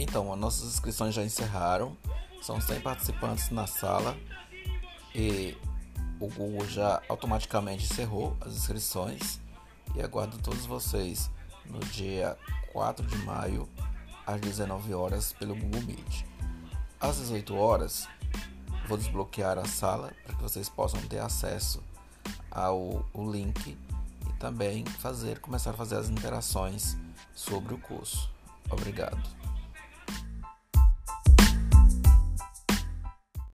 Então, as nossas inscrições já encerraram. São 100 participantes na sala e o Google já automaticamente encerrou as inscrições e aguardo todos vocês no dia 4 de maio às 19 horas pelo Google Meet. Às 18 horas, vou desbloquear a sala para que vocês possam ter acesso ao link e também fazer começar a fazer as interações sobre o curso. Obrigado.